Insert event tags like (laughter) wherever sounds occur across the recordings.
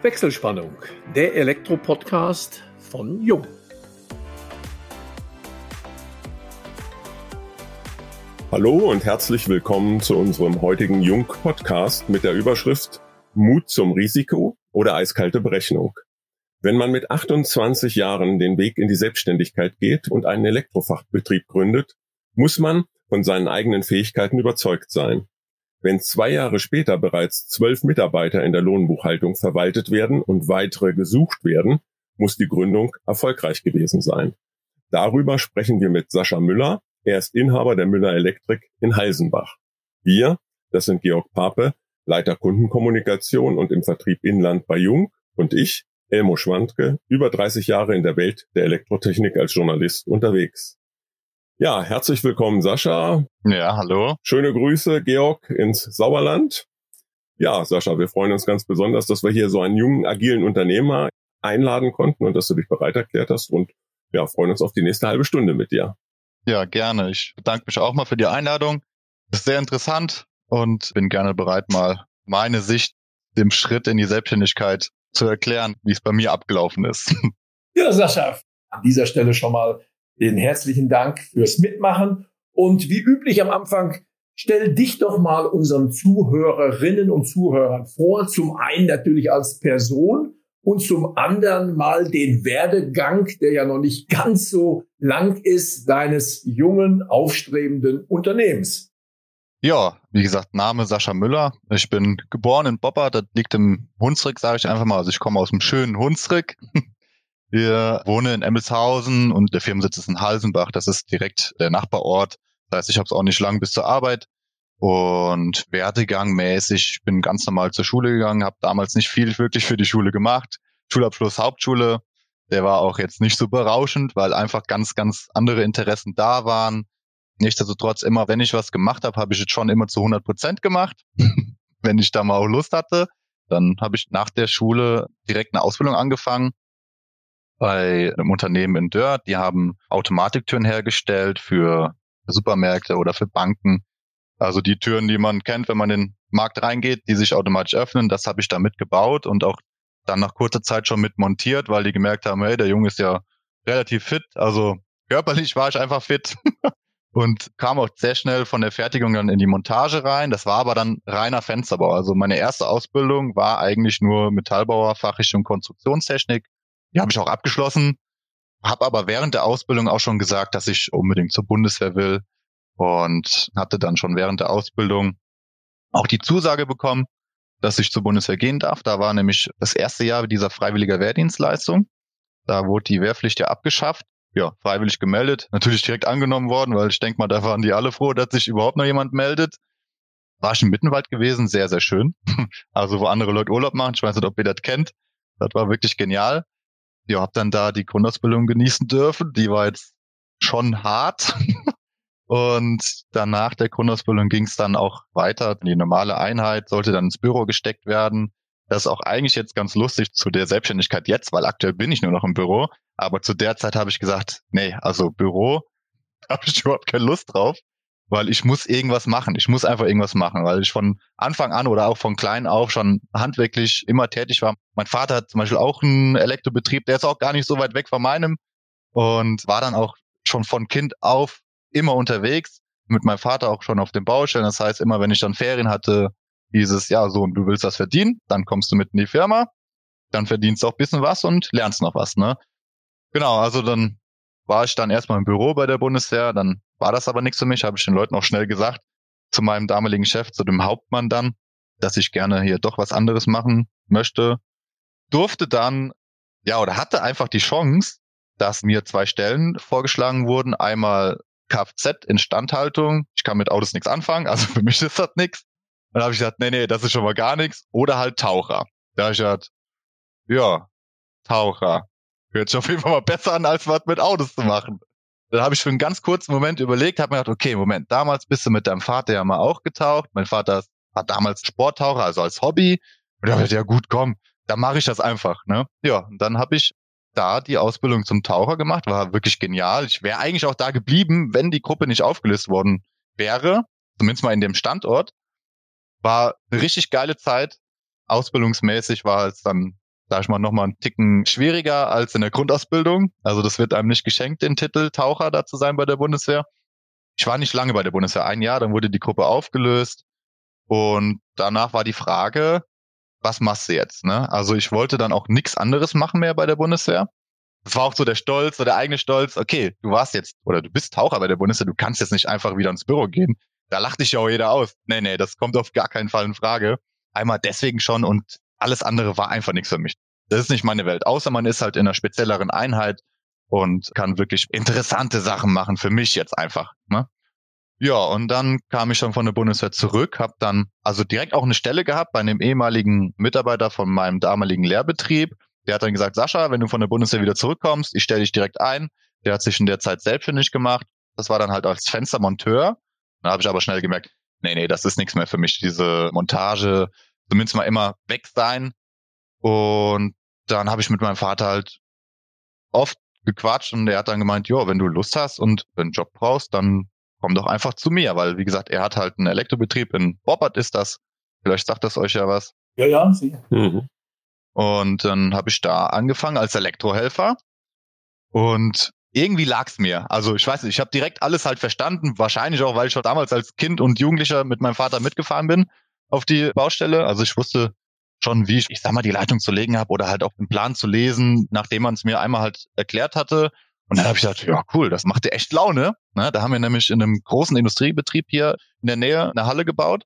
Wechselspannung, der Elektro-Podcast von Jung. Hallo und herzlich willkommen zu unserem heutigen Jung-Podcast mit der Überschrift Mut zum Risiko oder eiskalte Berechnung. Wenn man mit 28 Jahren den Weg in die Selbstständigkeit geht und einen Elektrofachbetrieb gründet, muss man von seinen eigenen Fähigkeiten überzeugt sein. Wenn zwei Jahre später bereits zwölf Mitarbeiter in der Lohnbuchhaltung verwaltet werden und weitere gesucht werden, muss die Gründung erfolgreich gewesen sein. Darüber sprechen wir mit Sascha Müller. Er ist Inhaber der Müller Elektrik in Heisenbach. Wir, das sind Georg Pape, Leiter Kundenkommunikation und im Vertrieb Inland bei Jung und ich, Elmo Schwandke, über 30 Jahre in der Welt der Elektrotechnik als Journalist unterwegs. Ja, herzlich willkommen, Sascha. Ja, hallo. Schöne Grüße, Georg, ins Sauerland. Ja, Sascha, wir freuen uns ganz besonders, dass wir hier so einen jungen, agilen Unternehmer einladen konnten und dass du dich bereit erklärt hast und ja, freuen uns auf die nächste halbe Stunde mit dir. Ja, gerne. Ich bedanke mich auch mal für die Einladung. ist sehr interessant und bin gerne bereit, mal meine Sicht dem Schritt in die Selbstständigkeit zu erklären, wie es bei mir abgelaufen ist. (laughs) Ja, Sascha, an dieser Stelle schon mal den herzlichen Dank fürs Mitmachen. Und wie üblich am Anfang, stell dich doch mal unseren Zuhörerinnen und Zuhörern vor. Zum einen natürlich als Person und zum anderen mal den Werdegang, der ja noch nicht ganz so lang ist, deines jungen, aufstrebenden Unternehmens. Ja, wie gesagt, Name Sascha Müller. Ich bin geboren in Bopper, das liegt im Hunsrück, sage ich einfach mal. Also ich komme aus dem schönen Hunsrück. Wir wohnen in Emmelshausen und der Firmensitz ist in Halsenbach. Das ist direkt der Nachbarort. Das heißt, ich habe es auch nicht lang bis zur Arbeit. Und Werdegang-mäßig, ich bin ganz normal zur Schule gegangen, habe damals nicht viel wirklich für die Schule gemacht. Schulabschluss Hauptschule, der war auch jetzt nicht so berauschend, weil einfach ganz, ganz andere Interessen da waren. Nichtsdestotrotz, immer wenn ich was gemacht habe, habe ich es schon immer zu 100 Prozent gemacht, (laughs) wenn ich da mal auch Lust hatte. Dann habe ich nach der Schule direkt eine Ausbildung angefangen bei einem Unternehmen in Dörr. Die haben Automatiktüren hergestellt für Supermärkte oder für Banken. Also die Türen, die man kennt, wenn man in den Markt reingeht, die sich automatisch öffnen, das habe ich da mitgebaut und auch dann nach kurzer Zeit schon mit montiert, weil die gemerkt haben, hey, der Junge ist ja relativ fit. Also körperlich war ich einfach fit (laughs) und kam auch sehr schnell von der Fertigung dann in die Montage rein. Das war aber dann reiner Fensterbau. Also meine erste Ausbildung war eigentlich nur Metallbauer, Fachrichtung Konstruktionstechnik die habe ich auch abgeschlossen, habe aber während der Ausbildung auch schon gesagt, dass ich unbedingt zur Bundeswehr will und hatte dann schon während der Ausbildung auch die Zusage bekommen, dass ich zur Bundeswehr gehen darf. Da war nämlich das erste Jahr dieser freiwilliger Wehrdienstleistung. Da wurde die Wehrpflicht ja abgeschafft. Ja, freiwillig gemeldet. Natürlich direkt angenommen worden, weil ich denke mal, da waren die alle froh, dass sich überhaupt noch jemand meldet. War ich im Mittenwald gewesen, sehr, sehr schön. (laughs) Also wo andere Leute Urlaub machen. Ich weiß nicht, ob ihr das kennt. Das war wirklich genial ja, hab dann da die Grundausbildung genießen dürfen. Die war jetzt schon hart. (laughs) Und danach der Grundausbildung ging es dann auch weiter. Die normale Einheit sollte dann ins Büro gesteckt werden. Das ist auch eigentlich jetzt ganz lustig zu der Selbstständigkeit jetzt, weil aktuell bin ich nur noch im Büro. Aber zu der Zeit habe ich gesagt, nee, also Büro (laughs) habe ich überhaupt keine Lust drauf weil ich muss irgendwas machen. Ich muss einfach irgendwas machen, weil ich von Anfang an oder auch von klein auf schon handwerklich immer tätig war. Mein Vater hat zum Beispiel auch einen Elektrobetrieb, der ist auch gar nicht so weit weg von meinem und war dann auch schon von Kind auf immer unterwegs, mit meinem Vater auch schon auf den Baustellen. Das heißt, immer wenn ich dann Ferien hatte, dieses, ja, so, du willst das verdienen, dann kommst du mit in die Firma, dann verdienst du auch bisschen was und lernst noch was, ne? Genau, also dann war ich dann erstmal im Büro bei der Bundeswehr, dann war das aber nichts für mich, habe ich den Leuten auch schnell gesagt, zu meinem damaligen Chef, zu dem Hauptmann dann, dass ich gerne hier doch was anderes machen möchte. Durfte dann, ja, oder hatte einfach die Chance, dass mir zwei Stellen vorgeschlagen wurden. Einmal Kfz Instandhaltung. Ich kann mit Autos nichts anfangen, also (laughs) für mich ist das nichts. Dann habe ich gesagt, nee, nee, das ist schon mal gar nichts. Oder halt Taucher. Da habe ich gesagt, ja, Taucher. Hört sich auf jeden Fall mal besser an, als was mit Autos zu machen. Dann habe ich für einen ganz kurzen Moment überlegt, habe mir gedacht, okay, Moment, damals bist du mit deinem Vater ja mal auch getaucht. Mein Vater war damals Sporttaucher, also als Hobby. Und da habe ich ja gut, komm, dann mache ich das einfach. Ne? Ja, und dann habe ich da die Ausbildung zum Taucher gemacht, war wirklich genial. Ich wäre eigentlich auch da geblieben, wenn die Gruppe nicht aufgelöst worden wäre, zumindest mal in dem Standort. War eine richtig geile Zeit. Ausbildungsmäßig war es dann sag ich mal, nochmal einen Ticken schwieriger als in der Grundausbildung. Also das wird einem nicht geschenkt, den Titel Taucher da zu sein bei der Bundeswehr. Ich war nicht lange bei der Bundeswehr, ein Jahr, dann wurde die Gruppe aufgelöst und danach war die Frage, was machst du jetzt? Ne? Also ich wollte dann auch nichts anderes machen mehr bei der Bundeswehr. Das war auch so der Stolz, so der eigene Stolz. Okay, du warst jetzt oder du bist Taucher bei der Bundeswehr, du kannst jetzt nicht einfach wieder ins Büro gehen. Da lacht dich ja auch jeder aus. Nee, nee, das kommt auf gar keinen Fall in Frage. Einmal deswegen schon und alles andere war einfach nichts für mich. Das ist nicht meine Welt. Außer man ist halt in einer spezielleren Einheit und kann wirklich interessante Sachen machen für mich jetzt einfach. Ne? Ja, und dann kam ich schon von der Bundeswehr zurück, habe dann also direkt auch eine Stelle gehabt bei einem ehemaligen Mitarbeiter von meinem damaligen Lehrbetrieb. Der hat dann gesagt, Sascha, wenn du von der Bundeswehr wieder zurückkommst, ich stelle dich direkt ein. Der hat sich in der Zeit selbstständig gemacht. Das war dann halt als Fenstermonteur. Da habe ich aber schnell gemerkt, nee, nee, das ist nichts mehr für mich, diese Montage, zumindest mal immer weg sein. Und dann habe ich mit meinem Vater halt oft gequatscht und er hat dann gemeint, ja, wenn du Lust hast und einen Job brauchst, dann komm doch einfach zu mir, weil wie gesagt, er hat halt einen Elektrobetrieb in Bobbert ist das. Vielleicht sagt das euch ja was. Ja, ja, sicher. Mhm. Und dann habe ich da angefangen als Elektrohelfer und irgendwie lag's mir. Also ich weiß nicht, ich habe direkt alles halt verstanden, wahrscheinlich auch, weil ich schon damals als Kind und Jugendlicher mit meinem Vater mitgefahren bin auf die Baustelle. Also ich wusste schon, wie ich, ich sag mal, die Leitung zu legen habe oder halt auch den Plan zu lesen, nachdem man es mir einmal halt erklärt hatte. Und dann habe ich gesagt, ja cool, das macht dir echt Laune. Ne? Da haben wir nämlich in einem großen Industriebetrieb hier in der Nähe eine Halle gebaut.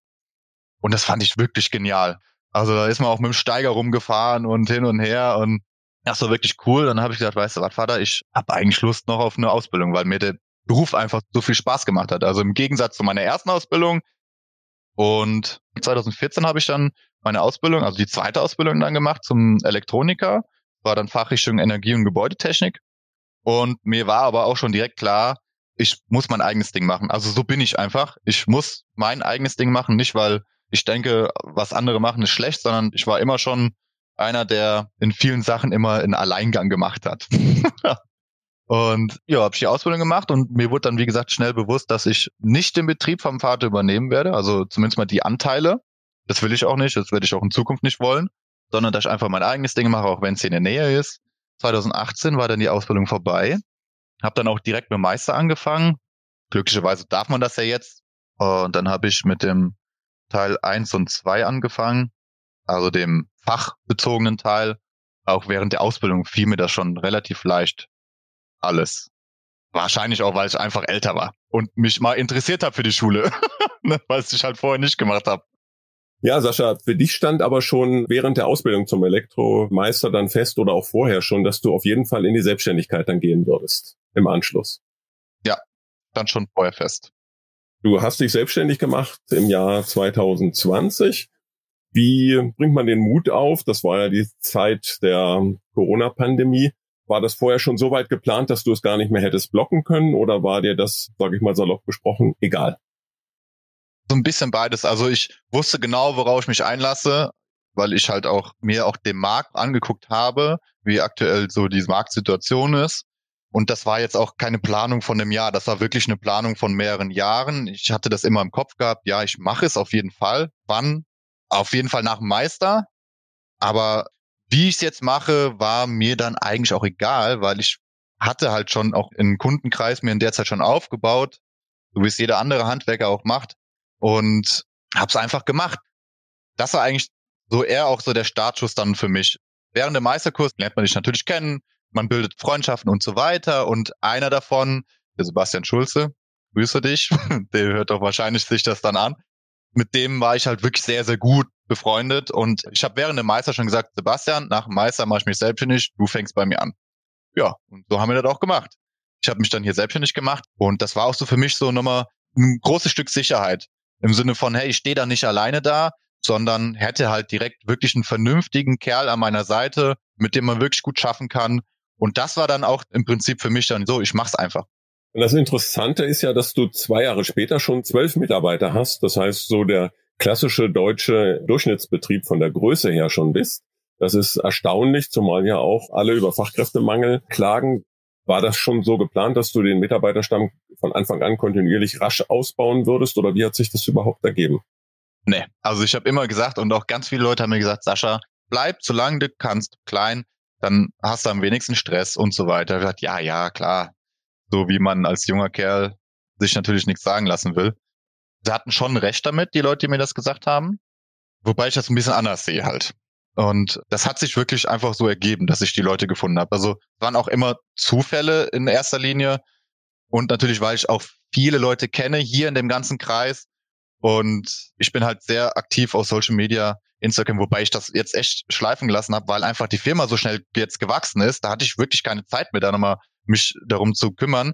Und das fand ich wirklich genial. Also da ist man auch mit dem Steiger rumgefahren und hin und her und das war wirklich cool. Dann habe ich gesagt, weißt du was, Vater, ich habe eigentlich Lust noch auf eine Ausbildung, weil mir der Beruf einfach so viel Spaß gemacht hat. Also im Gegensatz zu meiner ersten Ausbildung. Und 2014 habe ich dann meine Ausbildung, also die zweite Ausbildung dann gemacht zum Elektroniker, war dann Fachrichtung Energie- und Gebäudetechnik. Und mir war aber auch schon direkt klar, ich muss mein eigenes Ding machen. Also so bin ich einfach. Ich muss mein eigenes Ding machen, nicht weil ich denke, was andere machen ist schlecht, sondern ich war immer schon einer, der in vielen Sachen immer in Alleingang gemacht hat. (laughs) und ja, habe ich die Ausbildung gemacht und mir wurde dann, wie gesagt, schnell bewusst, dass ich nicht den Betrieb vom Vater übernehmen werde, also zumindest mal die Anteile. Das will ich auch nicht, das werde ich auch in Zukunft nicht wollen, sondern dass ich einfach mein eigenes Ding mache, auch wenn es hier in der Nähe ist. 2018 war dann die Ausbildung vorbei. Habe dann auch direkt mit Meister angefangen. Glücklicherweise darf man das ja jetzt. Und dann habe ich mit dem Teil 1 und 2 angefangen, also dem fachbezogenen Teil. Auch während der Ausbildung fiel mir das schon relativ leicht alles. Wahrscheinlich auch, weil ich einfach älter war und mich mal interessiert habe für die Schule, (laughs) ne, was ich halt vorher nicht gemacht habe. Ja, Sascha, für dich stand aber schon während der Ausbildung zum Elektromeister dann fest oder auch vorher schon, dass du auf jeden Fall in die Selbstständigkeit dann gehen würdest im Anschluss. Ja, dann schon vorher fest. Du hast dich selbstständig gemacht im Jahr 2020. Wie bringt man den Mut auf? Das war ja die Zeit der Corona-Pandemie. War das vorher schon so weit geplant, dass du es gar nicht mehr hättest blocken können oder war dir das, sage ich mal salopp besprochen, egal? So ein bisschen beides. Also ich wusste genau, worauf ich mich einlasse, weil ich halt auch mir auch den Markt angeguckt habe, wie aktuell so die Marktsituation ist. Und das war jetzt auch keine Planung von einem Jahr, das war wirklich eine Planung von mehreren Jahren. Ich hatte das immer im Kopf gehabt, ja, ich mache es auf jeden Fall. Wann? Auf jeden Fall nach dem Meister. Aber wie ich es jetzt mache, war mir dann eigentlich auch egal, weil ich hatte halt schon auch einen Kundenkreis mir in der Zeit schon aufgebaut, so wie es jeder andere Handwerker auch macht und hab's einfach gemacht. Das war eigentlich so eher auch so der Startschuss dann für mich. Während dem Meisterkurs lernt man sich natürlich kennen, man bildet Freundschaften und so weiter und einer davon, der Sebastian Schulze, grüße dich, (laughs) der hört doch wahrscheinlich sich das dann an. Mit dem war ich halt wirklich sehr, sehr gut befreundet und ich habe während dem Meister schon gesagt, Sebastian, nach dem Meister mache ich mich selbstständig, du fängst bei mir an. Ja, und so haben wir das auch gemacht. Ich habe mich dann hier selbstständig gemacht und das war auch so für mich so nochmal ein großes Stück Sicherheit. Im Sinne von, hey, ich stehe da nicht alleine da, sondern hätte halt direkt wirklich einen vernünftigen Kerl an meiner Seite, mit dem man wirklich gut schaffen kann. Und das war dann auch im Prinzip für mich dann so, ich mach's einfach. Und das Interessante ist ja, dass du zwei Jahre später schon zwölf Mitarbeiter hast. Das heißt, so der klassische deutsche Durchschnittsbetrieb von der Größe her schon bist. Das ist erstaunlich, zumal ja auch alle über Fachkräftemangel klagen. War das schon so geplant, dass du den Mitarbeiterstamm von Anfang an kontinuierlich rasch ausbauen würdest oder wie hat sich das überhaupt ergeben? Nee, also ich habe immer gesagt und auch ganz viele Leute haben mir gesagt, Sascha, bleib, solange du kannst, klein, dann hast du am wenigsten Stress und so weiter. Ich dachte, ja, ja, klar. So wie man als junger Kerl sich natürlich nichts sagen lassen will. Sie hatten schon recht damit, die Leute, die mir das gesagt haben. Wobei ich das ein bisschen anders sehe halt. Und das hat sich wirklich einfach so ergeben, dass ich die Leute gefunden habe. Also waren auch immer Zufälle in erster Linie. Und natürlich, weil ich auch viele Leute kenne hier in dem ganzen Kreis. Und ich bin halt sehr aktiv auf Social Media, Instagram, wobei ich das jetzt echt schleifen gelassen habe, weil einfach die Firma so schnell jetzt gewachsen ist. Da hatte ich wirklich keine Zeit mehr, da nochmal mich darum zu kümmern.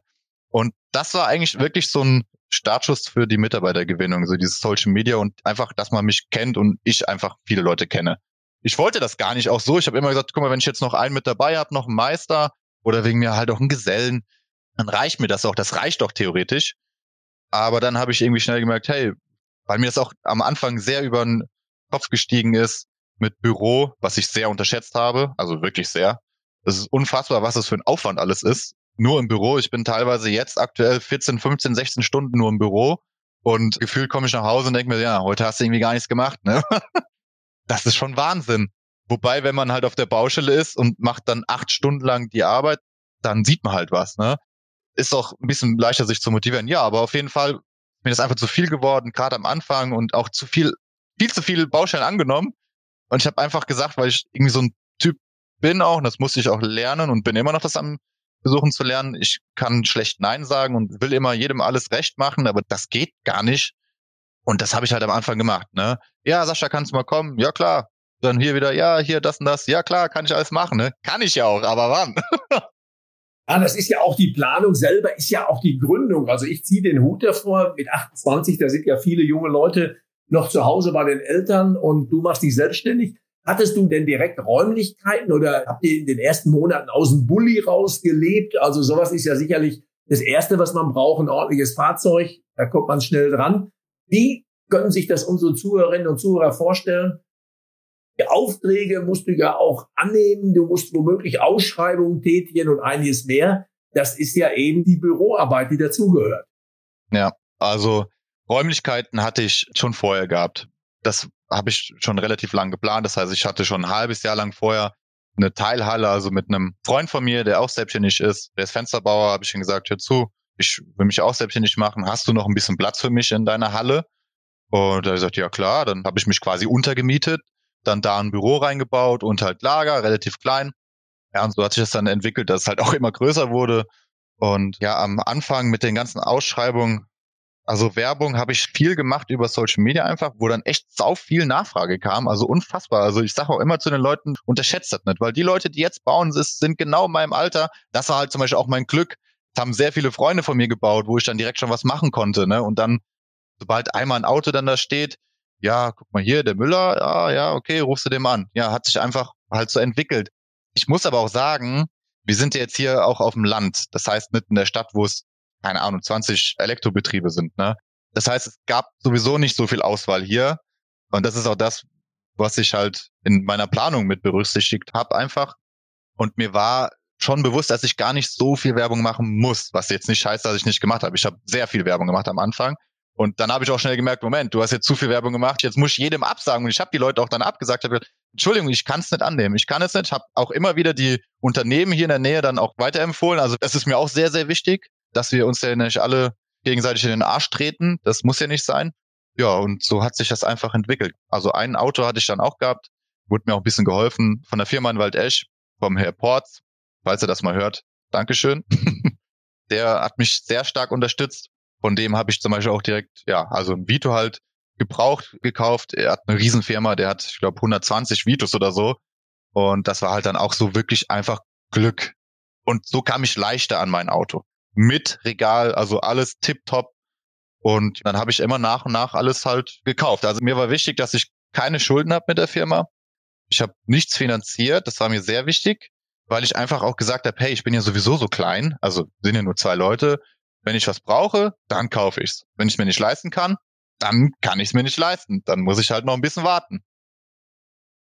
Und das war eigentlich wirklich so ein Startschuss für die Mitarbeitergewinnung, so dieses Social Media und einfach, dass man mich kennt und ich einfach viele Leute kenne. Ich wollte das gar nicht auch so. Ich habe immer gesagt, guck mal, wenn ich jetzt noch einen mit dabei habe, noch einen Meister oder wegen mir halt auch einen Gesellen, dann reicht mir das auch. Das reicht doch theoretisch. Aber dann habe ich irgendwie schnell gemerkt, hey, weil mir das auch am Anfang sehr über den Kopf gestiegen ist mit Büro, was ich sehr unterschätzt habe, also wirklich sehr. Das ist unfassbar, was das für ein Aufwand alles ist. Nur im Büro. Ich bin teilweise jetzt aktuell 14, 15, 16 Stunden nur im Büro und gefühlt komme ich nach Hause und denke mir, ja, heute hast du irgendwie gar nichts gemacht, ne? (laughs) das ist schon Wahnsinn. Wobei, wenn man halt auf der Baustelle ist und macht dann acht Stunden lang die Arbeit, dann sieht man halt was, ne? Ist auch ein bisschen leichter, sich zu motivieren. Ja, aber auf jeden Fall mir das einfach zu viel geworden, gerade am Anfang und auch zu viel, viel zu viele Baustellen angenommen. Und ich habe einfach gesagt, weil ich irgendwie so ein Typ bin auch, und das musste ich auch lernen und bin immer noch das am versuchen zu lernen. Ich kann schlecht Nein sagen und will immer jedem alles recht machen, aber das geht gar nicht. Und das habe ich halt am Anfang gemacht, ne? Ja, Sascha, kannst du mal kommen? Ja, klar. Dann hier wieder, ja, hier das und das. Ja, klar, kann ich alles machen, ne? Kann ich ja auch, aber wann? (laughs) Ja, das ist ja auch die Planung selber, ist ja auch die Gründung. Also ich ziehe den Hut davor mit 28, da sind ja viele junge Leute noch zu Hause bei den Eltern und du machst dich selbstständig. Hattest du denn direkt Räumlichkeiten oder habt ihr in den ersten Monaten aus dem Bulli rausgelebt? Also sowas ist ja sicherlich das Erste, was man braucht, ein ordentliches Fahrzeug. Da kommt man schnell dran. Wie können sich das unsere Zuhörerinnen und Zuhörer vorstellen? Die Aufträge musst du ja auch annehmen. Du musst womöglich Ausschreibungen tätigen und einiges mehr. Das ist ja eben die Büroarbeit, die dazugehört. Ja, also Räumlichkeiten hatte ich schon vorher gehabt. Das habe ich schon relativ lang geplant. Das heißt, ich hatte schon ein halbes Jahr lang vorher eine Teilhalle, also mit einem Freund von mir, der auch selbstständig ist, der ist Fensterbauer, habe ich ihm gesagt, hör zu, ich will mich auch selbstständig machen. Hast du noch ein bisschen Platz für mich in deiner Halle? Und er gesagt, ja klar, dann habe ich mich quasi untergemietet, dann da ein Büro reingebaut und halt Lager, relativ klein. Ja, und so hat sich das dann entwickelt, dass es halt auch immer größer wurde. Und ja, am Anfang mit den ganzen Ausschreibungen also Werbung habe ich viel gemacht über Social Media einfach, wo dann echt sau viel Nachfrage kam. Also unfassbar. Also ich sage auch immer zu den Leuten, unterschätzt das nicht, weil die Leute, die jetzt bauen, sind genau in meinem Alter. Das war halt zum Beispiel auch mein Glück. Das haben sehr viele Freunde von mir gebaut, wo ich dann direkt schon was machen konnte. Ne? Und dann, sobald einmal ein Auto dann da steht, ja, guck mal hier, der Müller, ja, ja, okay, rufst du dem an. Ja, hat sich einfach halt so entwickelt. Ich muss aber auch sagen, wir sind jetzt hier auch auf dem Land. Das heißt, nicht in der Stadt, wo es keine Ahnung, 20 Elektrobetriebe sind. Ne? Das heißt, es gab sowieso nicht so viel Auswahl hier. Und das ist auch das, was ich halt in meiner Planung mit berücksichtigt habe einfach. Und mir war schon bewusst, dass ich gar nicht so viel Werbung machen muss, was jetzt nicht heißt, dass ich nicht gemacht habe. Ich habe sehr viel Werbung gemacht am Anfang. Und dann habe ich auch schnell gemerkt, Moment, du hast jetzt zu viel Werbung gemacht, jetzt muss ich jedem absagen. Und ich habe die Leute auch dann abgesagt, habe Entschuldigung, ich kann es nicht annehmen. Ich kann es nicht. Habe auch immer wieder die Unternehmen hier in der Nähe dann auch weiterempfohlen. Also das ist mir auch sehr, sehr wichtig dass wir uns ja nicht alle gegenseitig in den Arsch treten. Das muss ja nicht sein. Ja, und so hat sich das einfach entwickelt. Also ein Auto hatte ich dann auch gehabt, wurde mir auch ein bisschen geholfen von der Firma in Waldesch, vom Herr Ports, falls er das mal hört. Dankeschön. (laughs) der hat mich sehr stark unterstützt. Von dem habe ich zum Beispiel auch direkt, ja, also ein Vito halt gebraucht gekauft. Er hat eine Riesenfirma, der hat, ich glaube, 120 Vitos oder so. Und das war halt dann auch so wirklich einfach Glück. Und so kam ich leichter an mein Auto mit Regal, also alles tipptopp. Und dann habe ich immer nach und nach alles halt gekauft. Also mir war wichtig, dass ich keine Schulden habe mit der Firma. Ich habe nichts finanziert, das war mir sehr wichtig, weil ich einfach auch gesagt habe, hey, ich bin ja sowieso so klein, also sind ja nur zwei Leute. Wenn ich was brauche, dann kaufe ich's. Wenn ich mir nicht leisten kann, dann kann ich es mir nicht leisten. Dann muss ich halt noch ein bisschen warten.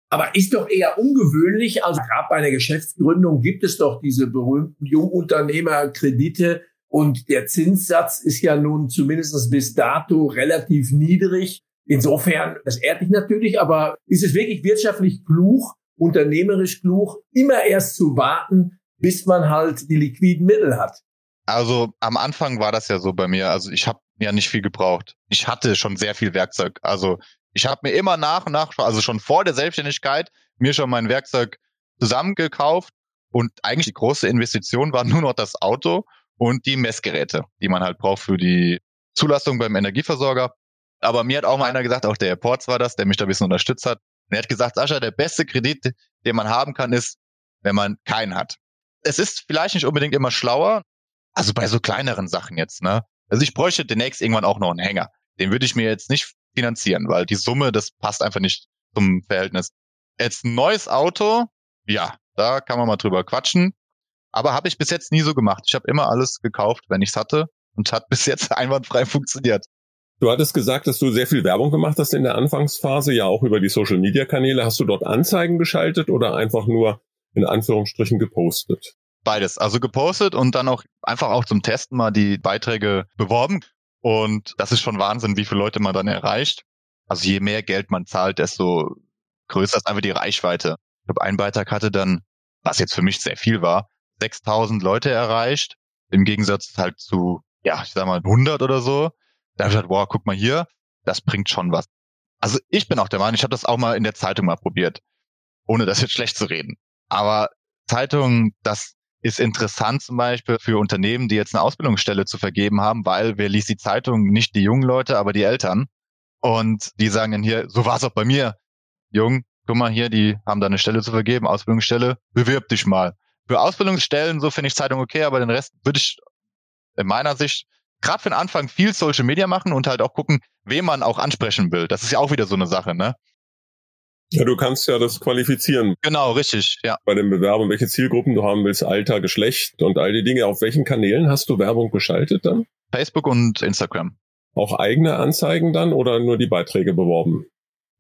Aber ist doch eher ungewöhnlich. Also gerade bei einer Geschäftsgründung gibt es doch diese berühmten Jungunternehmerkredite und der Zinssatz ist ja nun zumindest bis dato relativ niedrig. Insofern, das ehrt dich natürlich, aber ist es wirklich wirtschaftlich klug, unternehmerisch klug, immer erst zu warten, bis man halt die liquiden Mittel hat? Also am Anfang war das ja so bei mir. Also ich habe ja nicht viel gebraucht. Ich hatte schon sehr viel Werkzeug. Also ich habe mir immer nach und nach, also schon vor der Selbstständigkeit, mir schon mein Werkzeug zusammengekauft und eigentlich die große Investition war (laughs) nur noch das Auto und die Messgeräte, die man halt braucht für die Zulassung beim Energieversorger. Aber mir hat auch mal einer gesagt, auch der Ports war das, der mich da ein bisschen unterstützt hat. Und er hat gesagt, Sascha, der beste Kredit, den man haben kann, ist, wenn man keinen hat. Es ist vielleicht nicht unbedingt immer schlauer, also bei so kleineren Sachen jetzt, ne? Also ich bräuchte demnächst irgendwann auch noch einen Hänger. Den würde ich mir jetzt nicht finanzieren, weil die Summe, das passt einfach nicht zum Verhältnis. Jetzt ein neues Auto, ja, da kann man mal drüber quatschen. Aber habe ich bis jetzt nie so gemacht. Ich habe immer alles gekauft, wenn ich's hatte und hat (laughs) bis jetzt einwandfrei funktioniert. Du hattest gesagt, dass du sehr viel Werbung gemacht hast in der Anfangsphase, ja auch über die Social Media Kanäle. Hast du dort Anzeigen geschaltet oder einfach nur in Anführungsstrichen gepostet? Beides. Also gepostet und dann auch einfach auch zum Testen mal die Beiträge beworben. Und das ist schon Wahnsinn, wie viele Leute man dann erreicht. Also je mehr Geld man zahlt, desto größer ist einfach die Reichweite. Ich glaube, ein Beitrag hatte dann, was jetzt für mich sehr viel war, 6000 Leute erreicht. Im Gegensatz halt zu, ja, ich sag mal 100 oder so. Da habe ich gedacht, wow, guck mal hier, das bringt schon was. Also ich bin auch der Meinung, ich habe das auch mal in der Zeitung mal probiert, ohne das jetzt schlecht zu reden. Aber Zeitung, das ist interessant zum Beispiel für Unternehmen, die jetzt eine Ausbildungsstelle zu vergeben haben, weil wer liest die Zeitung? Nicht die jungen Leute, aber die Eltern. Und die sagen dann hier, so war es auch bei mir. Jung, guck mal hier, die haben da eine Stelle zu vergeben, Ausbildungsstelle, bewirb dich mal. Für Ausbildungsstellen, so finde ich Zeitung okay, aber den Rest würde ich in meiner Sicht gerade für den Anfang viel Social Media machen und halt auch gucken, wen man auch ansprechen will. Das ist ja auch wieder so eine Sache, ne? Ja, du kannst ja das qualifizieren. Genau, richtig, ja. Bei den Bewerbern, welche Zielgruppen du haben willst, Alter, Geschlecht und all die Dinge. Auf welchen Kanälen hast du Werbung geschaltet dann? Facebook und Instagram. Auch eigene Anzeigen dann oder nur die Beiträge beworben?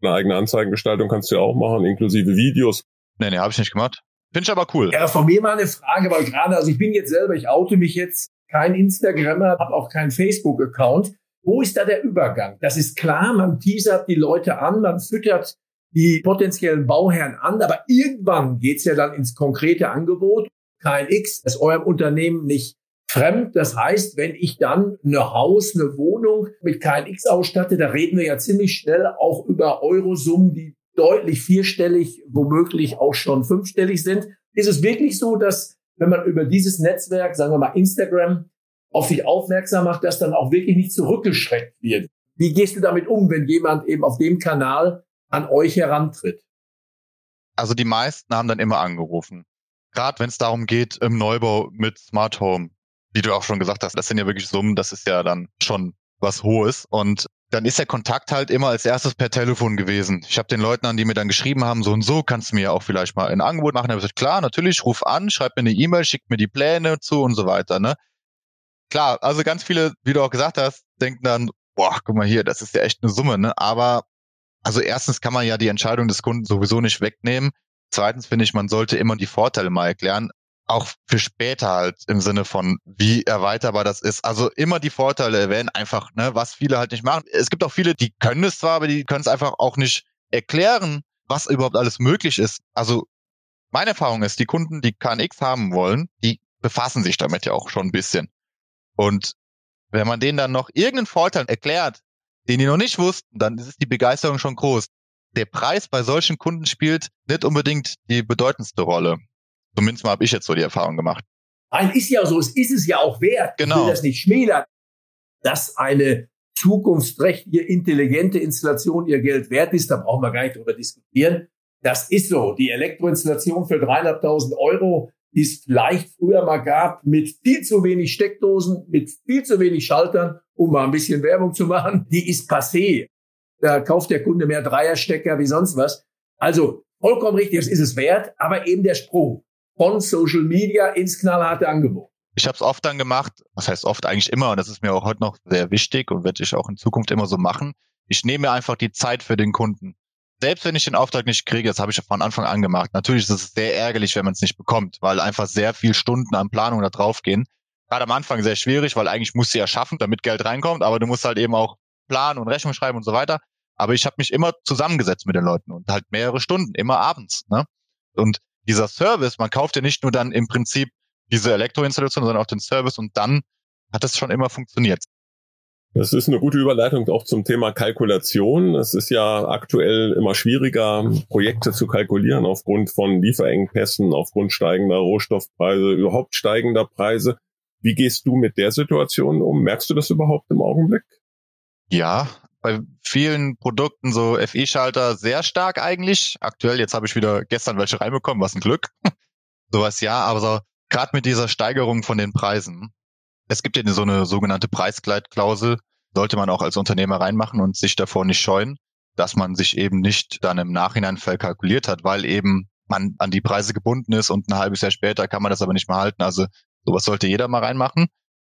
Eine eigene Anzeigengestaltung kannst du ja auch machen, inklusive Videos. Nee, nee, habe ich nicht gemacht. Finde ich aber cool. Ja, von mir mal eine Frage, weil gerade, also ich bin jetzt selber, ich oute mich jetzt, kein Instagrammer, habe auch keinen Facebook-Account. Wo ist da der Übergang? Das ist klar, man teasert die Leute an, man füttert die potenziellen Bauherren an, aber irgendwann geht's ja dann ins konkrete Angebot. KNX ist eurem Unternehmen nicht fremd. Das heißt, wenn ich dann eine Haus, eine Wohnung mit KNX ausstatte, da reden wir ja ziemlich schnell auch über Eurosummen, die deutlich vierstellig, womöglich auch schon fünfstellig sind. Ist es wirklich so, dass wenn man über dieses Netzwerk, sagen wir mal Instagram, auf sich aufmerksam macht, dass dann auch wirklich nicht zurückgeschreckt wird? Wie gehst du damit um, wenn jemand eben auf dem Kanal an euch herantritt? Also die meisten haben dann immer angerufen. Gerade wenn es darum geht, im Neubau mit Smart Home, wie du auch schon gesagt hast, das sind ja wirklich Summen, das ist ja dann schon was Hohes. Und dann ist der Kontakt halt immer als erstes per Telefon gewesen. Ich habe den Leuten an, die mir dann geschrieben haben, so und so kannst du mir auch vielleicht mal ein Angebot machen. Habe ich gesagt, klar, natürlich, ruf an, schreib mir eine E-Mail, schick mir die Pläne zu und so weiter. Ne? Klar, also ganz viele, wie du auch gesagt hast, denken dann, boah, guck mal hier, das ist ja echt eine Summe. Ne? Aber also erstens kann man ja die Entscheidung des Kunden sowieso nicht wegnehmen. Zweitens finde ich, man sollte immer die Vorteile mal erklären. Auch für später halt im Sinne von, wie erweiterbar das ist. Also immer die Vorteile erwähnen, einfach, ne, was viele halt nicht machen. Es gibt auch viele, die können es zwar, aber die können es einfach auch nicht erklären, was überhaupt alles möglich ist. Also meine Erfahrung ist, die Kunden, die KNX haben wollen, die befassen sich damit ja auch schon ein bisschen. Und wenn man denen dann noch irgendeinen Vorteil erklärt, den die noch nicht wussten, dann ist die Begeisterung schon groß. Der Preis bei solchen Kunden spielt nicht unbedingt die bedeutendste Rolle. Zumindest mal habe ich jetzt so die Erfahrung gemacht. Nein, ist ja so, es ist es ja auch wert. Genau. Ich will das nicht schmälern, dass eine zukunftsträchtige, intelligente Installation ihr Geld wert ist, da brauchen wir gar nicht drüber diskutieren. Das ist so. Die Elektroinstallation für dreieinhalbtausend Euro, die es vielleicht früher mal gab, mit viel zu wenig Steckdosen, mit viel zu wenig Schaltern um mal ein bisschen Werbung zu machen, die ist passé. Da kauft der Kunde mehr Dreierstecker wie sonst was. Also vollkommen richtig, das ist es wert, aber eben der Sprung von Social Media ins knallharte Angebot. Ich habe es oft dann gemacht, das heißt oft eigentlich immer, und das ist mir auch heute noch sehr wichtig und werde ich auch in Zukunft immer so machen. Ich nehme einfach die Zeit für den Kunden. Selbst wenn ich den Auftrag nicht kriege, das habe ich von Anfang an gemacht. Natürlich ist es sehr ärgerlich, wenn man es nicht bekommt, weil einfach sehr viel Stunden an Planung da drauf gehen gerade am Anfang sehr schwierig, weil eigentlich musst du ja schaffen, damit Geld reinkommt, aber du musst halt eben auch planen und Rechnung schreiben und so weiter. Aber ich habe mich immer zusammengesetzt mit den Leuten und halt mehrere Stunden, immer abends. Ne? Und dieser Service, man kauft ja nicht nur dann im Prinzip diese Elektroinstallation, sondern auch den Service und dann hat das schon immer funktioniert. Das ist eine gute Überleitung auch zum Thema Kalkulation. Es ist ja aktuell immer schwieriger, Projekte zu kalkulieren aufgrund von Lieferengpässen, aufgrund steigender Rohstoffpreise, überhaupt steigender Preise. Wie gehst du mit der Situation um? Merkst du das überhaupt im Augenblick? Ja, bei vielen Produkten so FE-Schalter sehr stark eigentlich. Aktuell, jetzt habe ich wieder gestern welche reinbekommen, was ein Glück. (laughs) Sowas ja, aber so, gerade mit dieser Steigerung von den Preisen, es gibt ja so eine sogenannte Preisgleitklausel, sollte man auch als Unternehmer reinmachen und sich davor nicht scheuen, dass man sich eben nicht dann im Nachhinein verkalkuliert hat, weil eben man an die Preise gebunden ist und ein halbes Jahr später kann man das aber nicht mehr halten. Also sowas sollte jeder mal reinmachen.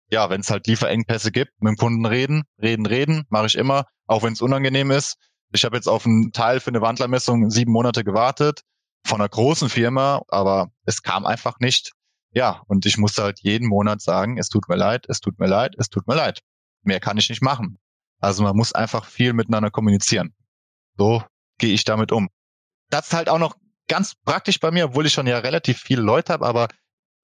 Ja, wenn es halt Lieferengpässe gibt, mit dem Kunden reden, reden, reden, mache ich immer, auch wenn es unangenehm ist. Ich habe jetzt auf einen Teil für eine Wandlermessung sieben Monate gewartet von einer großen Firma, aber es kam einfach nicht ja, und ich musste halt jeden Monat sagen, es tut mir leid, es tut mir leid, es tut mir leid. Mehr kann ich nicht machen. Also man muss einfach viel miteinander kommunizieren. So gehe ich damit um. Das ist halt auch noch ganz praktisch bei mir, obwohl ich schon ja relativ viele Leute habe, aber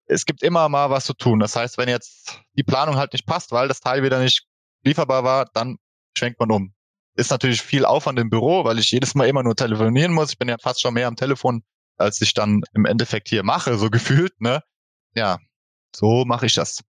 es gibt immer mal was zu tun. Das heißt, wenn jetzt die Planung halt nicht passt, weil das Teil wieder nicht lieferbar war, dann schwenkt man um. Ist natürlich viel Aufwand im Büro, weil ich jedes Mal immer nur telefonieren muss. Ich bin ja fast schon mehr am Telefon, als ich dann im Endeffekt hier mache, so (laughs) gefühlt, ne? Ja, so mache ich das.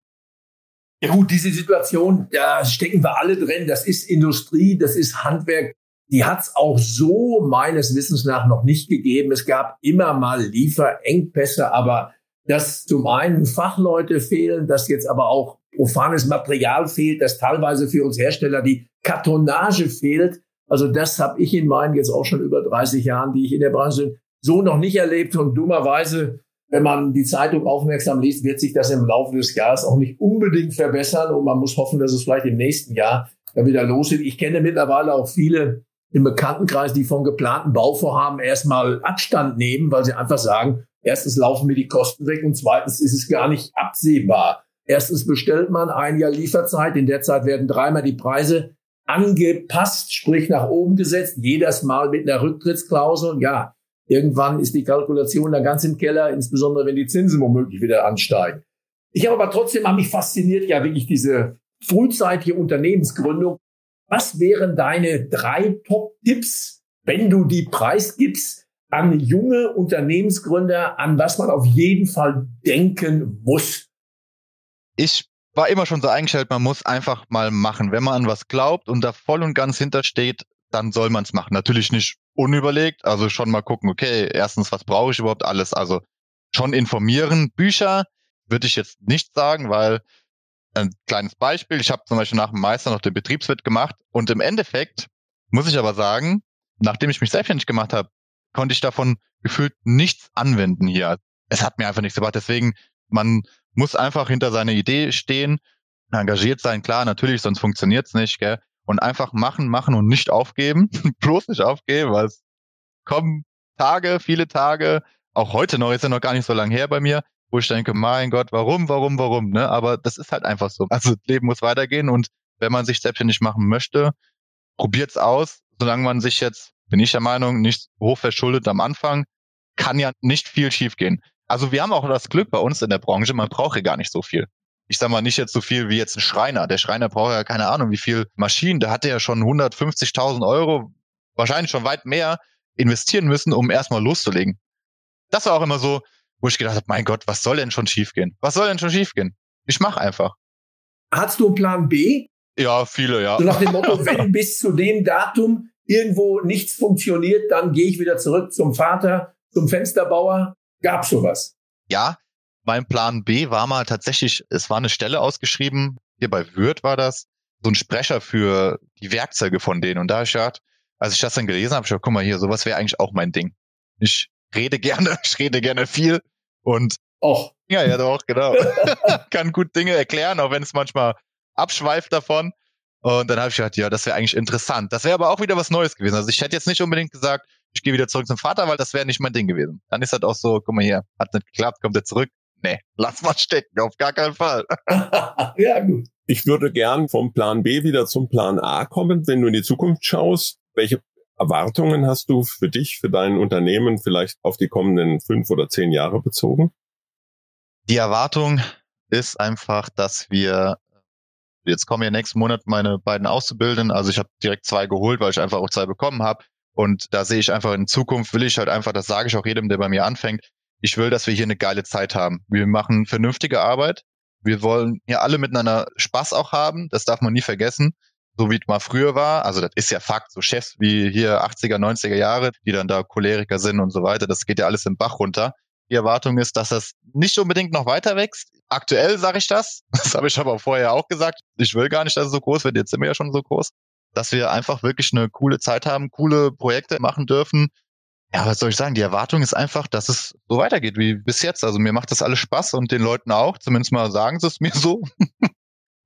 Ja gut, diese Situation, da stecken wir alle drin. Das ist Industrie, das ist Handwerk. Die hat es auch so meines Wissens nach noch nicht gegeben. Es gab immer mal Lieferengpässe, aber dass zum einen Fachleute fehlen, dass jetzt aber auch profanes Material fehlt, dass teilweise für uns Hersteller die Kartonage fehlt. Also das habe ich in meinen jetzt auch schon über 30 Jahren, die ich in der Branche bin, so noch nicht erlebt. Und dummerweise wenn man die Zeitung aufmerksam liest, wird sich das im Laufe des Jahres auch nicht unbedingt verbessern und man muss hoffen, dass es vielleicht im nächsten Jahr dann wieder losgeht. Ich kenne mittlerweile auch viele im Bekanntenkreis, die von geplanten Bauvorhaben erstmal Abstand nehmen, weil sie einfach sagen, erstens laufen mir die Kosten weg und zweitens ist es gar nicht absehbar. Erstens bestellt man ein Jahr Lieferzeit, in der Zeit werden dreimal die Preise angepasst, sprich nach oben gesetzt, jedes Mal mit einer Rücktrittsklausel. Ja, Irgendwann ist die Kalkulation dann ganz im Keller, insbesondere wenn die Zinsen womöglich wieder ansteigen. Ich habe aber trotzdem, habe mich fasziniert, ja wirklich diese frühzeitige Unternehmensgründung. Was wären deine drei Top-Tipps, wenn du die preisgibst an junge Unternehmensgründer, an was man auf jeden Fall denken muss? Ich war immer schon so eingestellt, man muss einfach mal machen. Wenn man an was glaubt und da voll und ganz hintersteht, dann soll man es machen. Natürlich nicht unüberlegt, also schon mal gucken, okay, erstens, was brauche ich überhaupt alles? Also schon informieren. Bücher würde ich jetzt nicht sagen, weil ein kleines Beispiel, ich habe zum Beispiel nach dem Meister noch den Betriebswirt gemacht und im Endeffekt muss ich aber sagen, nachdem ich mich selbstständig gemacht habe, konnte ich davon gefühlt nichts anwenden hier. Es hat mir einfach nichts gebracht. Deswegen, man muss einfach hinter seiner Idee stehen, engagiert sein, klar, natürlich, sonst funktioniert's nicht, gell? Und einfach machen, machen und nicht aufgeben. (laughs) Bloß nicht aufgeben, weil es kommen Tage, viele Tage, auch heute noch, ist ja noch gar nicht so lange her bei mir, wo ich denke, mein Gott, warum, warum, warum, ne? Aber das ist halt einfach so. Also das Leben muss weitergehen und wenn man sich selbstständig machen möchte, probiert's aus. Solange man sich jetzt, bin ich der Meinung, nicht hochverschuldet am Anfang, kann ja nicht viel schiefgehen. Also wir haben auch das Glück bei uns in der Branche, man braucht ja gar nicht so viel ich sag mal, nicht jetzt so viel wie jetzt ein Schreiner. Der Schreiner braucht ja keine Ahnung, wie viel Maschinen. Der hatte ja schon 150.000 Euro, wahrscheinlich schon weit mehr investieren müssen, um erstmal loszulegen. Das war auch immer so, wo ich gedacht habe, mein Gott, was soll denn schon schiefgehen? Was soll denn schon schiefgehen? Ich mach einfach. Hast du einen Plan B? Ja, viele, ja. So nach dem Motto, (laughs) wenn bis zu dem Datum irgendwo nichts funktioniert, dann gehe ich wieder zurück zum Vater, zum Fensterbauer. Gab sowas? Ja, mein Plan B war mal tatsächlich, es war eine Stelle ausgeschrieben, hier bei Würth war das, so ein Sprecher für die Werkzeuge von denen. Und da ich gedacht, als ich das dann gelesen habe, ich dachte, guck mal hier, sowas wäre eigentlich auch mein Ding. Ich rede gerne, (laughs) ich rede gerne viel und Och. Ja, ja, doch, genau. (laughs) Kann gut Dinge erklären, auch wenn es manchmal abschweift davon. Und dann habe ich gedacht, ja, das wäre eigentlich interessant. Das wäre aber auch wieder was Neues gewesen. Also ich hätte jetzt nicht unbedingt gesagt, ich gehe wieder zurück zum Vater, weil das wäre nicht mein Ding gewesen. Dann ist halt auch so, guck mal hier, hat nicht geklappt, kommt er zurück nee, lass mal stecken, auf gar keinen Fall. (laughs) (laughs) ja, gut. Ich würde gern vom Plan B wieder zum Plan A kommen, wenn du in die Zukunft schaust. Welche Erwartungen hast du für dich, für dein Unternehmen vielleicht auf die kommenden fünf oder zehn Jahre bezogen? Die Erwartung ist einfach, dass wir jetzt kommen ja nächsten Monat meine beiden Auszubildenden, also ich habe direkt zwei geholt, weil ich einfach auch zwei bekommen habe und da sehe ich einfach in Zukunft will ich halt einfach, das sage ich auch jedem, der bei mir anfängt, ich will, dass wir hier eine geile Zeit haben. Wir machen vernünftige Arbeit. Wir wollen hier alle miteinander Spaß auch haben. Das darf man nie vergessen. So wie es mal früher war. Also das ist ja Fakt. So Chefs wie hier 80er, 90er Jahre, die dann da Choleriker sind und so weiter. Das geht ja alles im Bach runter. Die Erwartung ist, dass das nicht unbedingt noch weiter wächst. Aktuell sage ich das. (laughs) Das habe ich aber vorher auch gesagt. Ich will gar nicht, dass es so groß wird. Jetzt sind wir ja schon so groß. Dass wir einfach wirklich eine coole Zeit haben, coole Projekte machen dürfen, ja, was soll ich sagen? Die Erwartung ist einfach, dass es so weitergeht wie bis jetzt. Also mir macht das alles Spaß und den Leuten auch. Zumindest mal sagen sie es mir so. (laughs)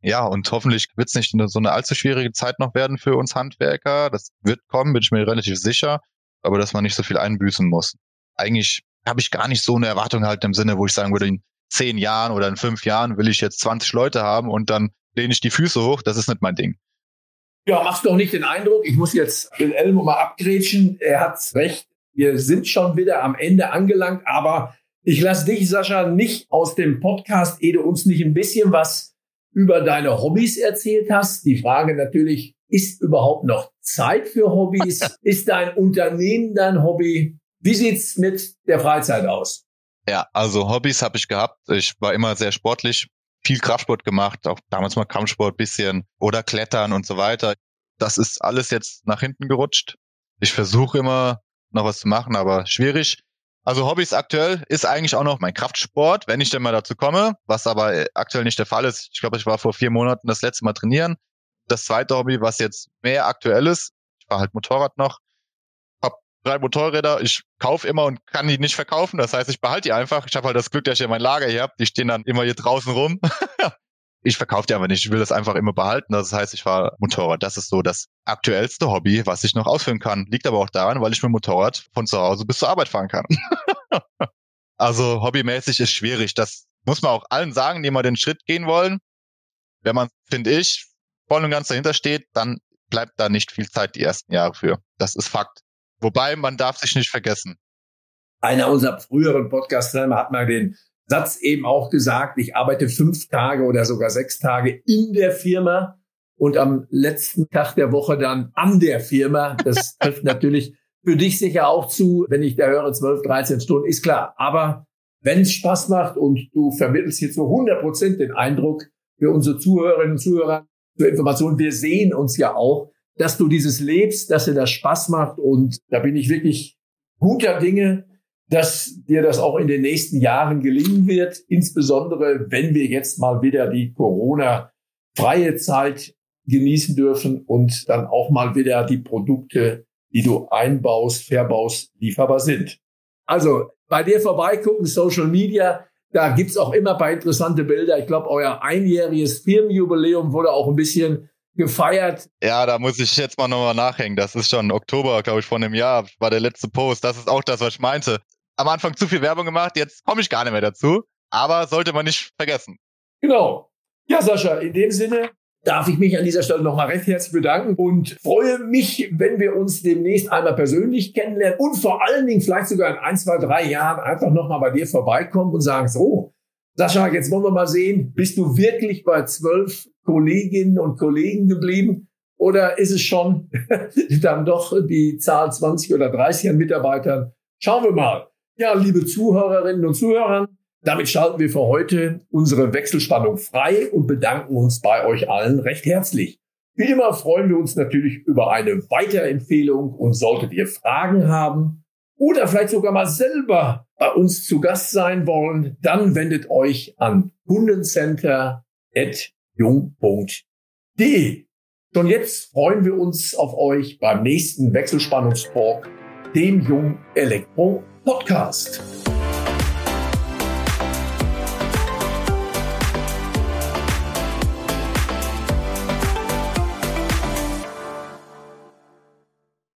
ja, und hoffentlich wird es nicht so eine allzu schwierige Zeit noch werden für uns Handwerker. Das wird kommen, bin ich mir relativ sicher. Aber dass man nicht so viel einbüßen muss. Eigentlich habe ich gar nicht so eine Erwartung halt im Sinne, wo ich sagen würde, in zehn Jahren oder in fünf Jahren will ich jetzt 20 Leute haben und dann lehne ich die Füße hoch. Das ist nicht mein Ding. Ja, machst doch nicht den Eindruck, ich muss jetzt den Elmo mal abgrätschen. Er hat recht wir sind schon wieder am Ende angelangt, aber ich lasse dich, Sascha, nicht aus dem Podcast, ehe du uns nicht ein bisschen was über deine Hobbys erzählt hast. Die Frage natürlich, ist überhaupt noch Zeit für Hobbys? (laughs) ist dein Unternehmen dein Hobby? Wie sieht's mit der Freizeit aus? Ja, also Hobbys habe ich gehabt. Ich war immer sehr sportlich, viel Kraftsport gemacht, auch damals mal Kampfsport bisschen oder Klettern und so weiter. Das ist alles jetzt nach hinten gerutscht. Ich versuche immer noch was zu machen, aber schwierig. Also Hobbys aktuell ist eigentlich auch noch mein Kraftsport, wenn ich denn mal dazu komme, was aber äh, aktuell nicht der Fall ist. Ich glaube, ich war vor vier Monaten das letzte Mal trainieren. Das zweite Hobby, was jetzt mehr aktuell ist, ich war halt Motorrad noch, hab drei Motorräder, ich kaufe immer und kann die nicht verkaufen. Das heißt, ich behalte die einfach. Ich habe halt das Glück, dass ich mein Lager hier habe. Die stehen dann immer hier draußen rum. (laughs) ich verkaufe die aber nicht. Ich will das einfach immer behalten. Das heißt, ich fahre Motorrad. Das ist so das aktuellste Hobby, was ich noch ausführen kann. Liegt aber auch daran, weil ich mit Motorrad von zu Hause bis zur Arbeit fahren kann. (laughs) also hobbymäßig ist schwierig. Das muss man auch allen sagen, die mal den Schritt gehen wollen. Wenn man, finde ich, voll und ganz dahinter steht, dann bleibt da nicht viel Zeit die ersten Jahre für. Das ist Fakt. Wobei man darf sich nicht vergessen. Einer unserer früheren Podcast-Teilnehmer hat mal den Satz eben auch gesagt, ich arbeite fünf Tage oder sogar sechs Tage in der Firma und am letzten Tag der Woche dann an der Firma. Das (laughs) trifft natürlich für dich sicher auch zu, wenn ich da höre, 12, 13 Stunden, ist klar. Aber wenn es Spaß macht und du vermittelst hier zu 100 Prozent den Eindruck für unsere Zuhörerinnen und Zuhörer zur Information, wir sehen uns ja auch, dass du dieses lebst, dass dir das Spaß macht und da bin ich wirklich guter Dinge, dass dir das auch in den nächsten Jahren gelingen wird, insbesondere wenn wir jetzt mal wieder die Corona-freie Zeit genießen dürfen und dann auch mal wieder die Produkte, die du einbaust, verbaust, lieferbar sind. Also bei dir vorbeigucken, Social Media, da gibt's auch immer ein paar interessante Bilder. Ich glaube, euer einjähriges Firmenjubiläum wurde auch ein bisschen gefeiert. Ja, da muss ich jetzt mal nochmal nachhängen. Das ist schon Oktober, glaube ich, von dem Jahr, war der letzte Post. Das ist auch das, was ich meinte am Anfang zu viel Werbung gemacht, jetzt komme ich gar nicht mehr dazu. Aber sollte man nicht vergessen. Genau. Ja, Sascha, in dem Sinne darf ich mich an dieser Stelle nochmal recht herzlich bedanken und freue mich, wenn wir uns demnächst einmal persönlich kennenlernen und vor allen Dingen vielleicht sogar in ein, zwei, drei Jahren einfach nochmal bei dir vorbeikommen und sagen, so, Sascha, jetzt wollen wir mal sehen, bist du wirklich bei zwölf Kolleginnen und Kollegen geblieben? Oder ist es schon (laughs) dann doch die Zahl 20 oder 30 an Mitarbeitern? Schauen wir mal. Ja, liebe Zuhörerinnen und Zuhörer, damit schalten wir für heute unsere Wechselspannung frei und bedanken uns bei euch allen recht herzlich. Wie immer freuen wir uns natürlich über eine Weiterempfehlung und solltet ihr Fragen haben oder vielleicht sogar mal selber bei uns zu Gast sein wollen, dann wendet euch an kundencenter.jung.de. Schon jetzt freuen wir uns auf euch beim nächsten Wechselspannungstalk, dem Jung Elektro Podcast.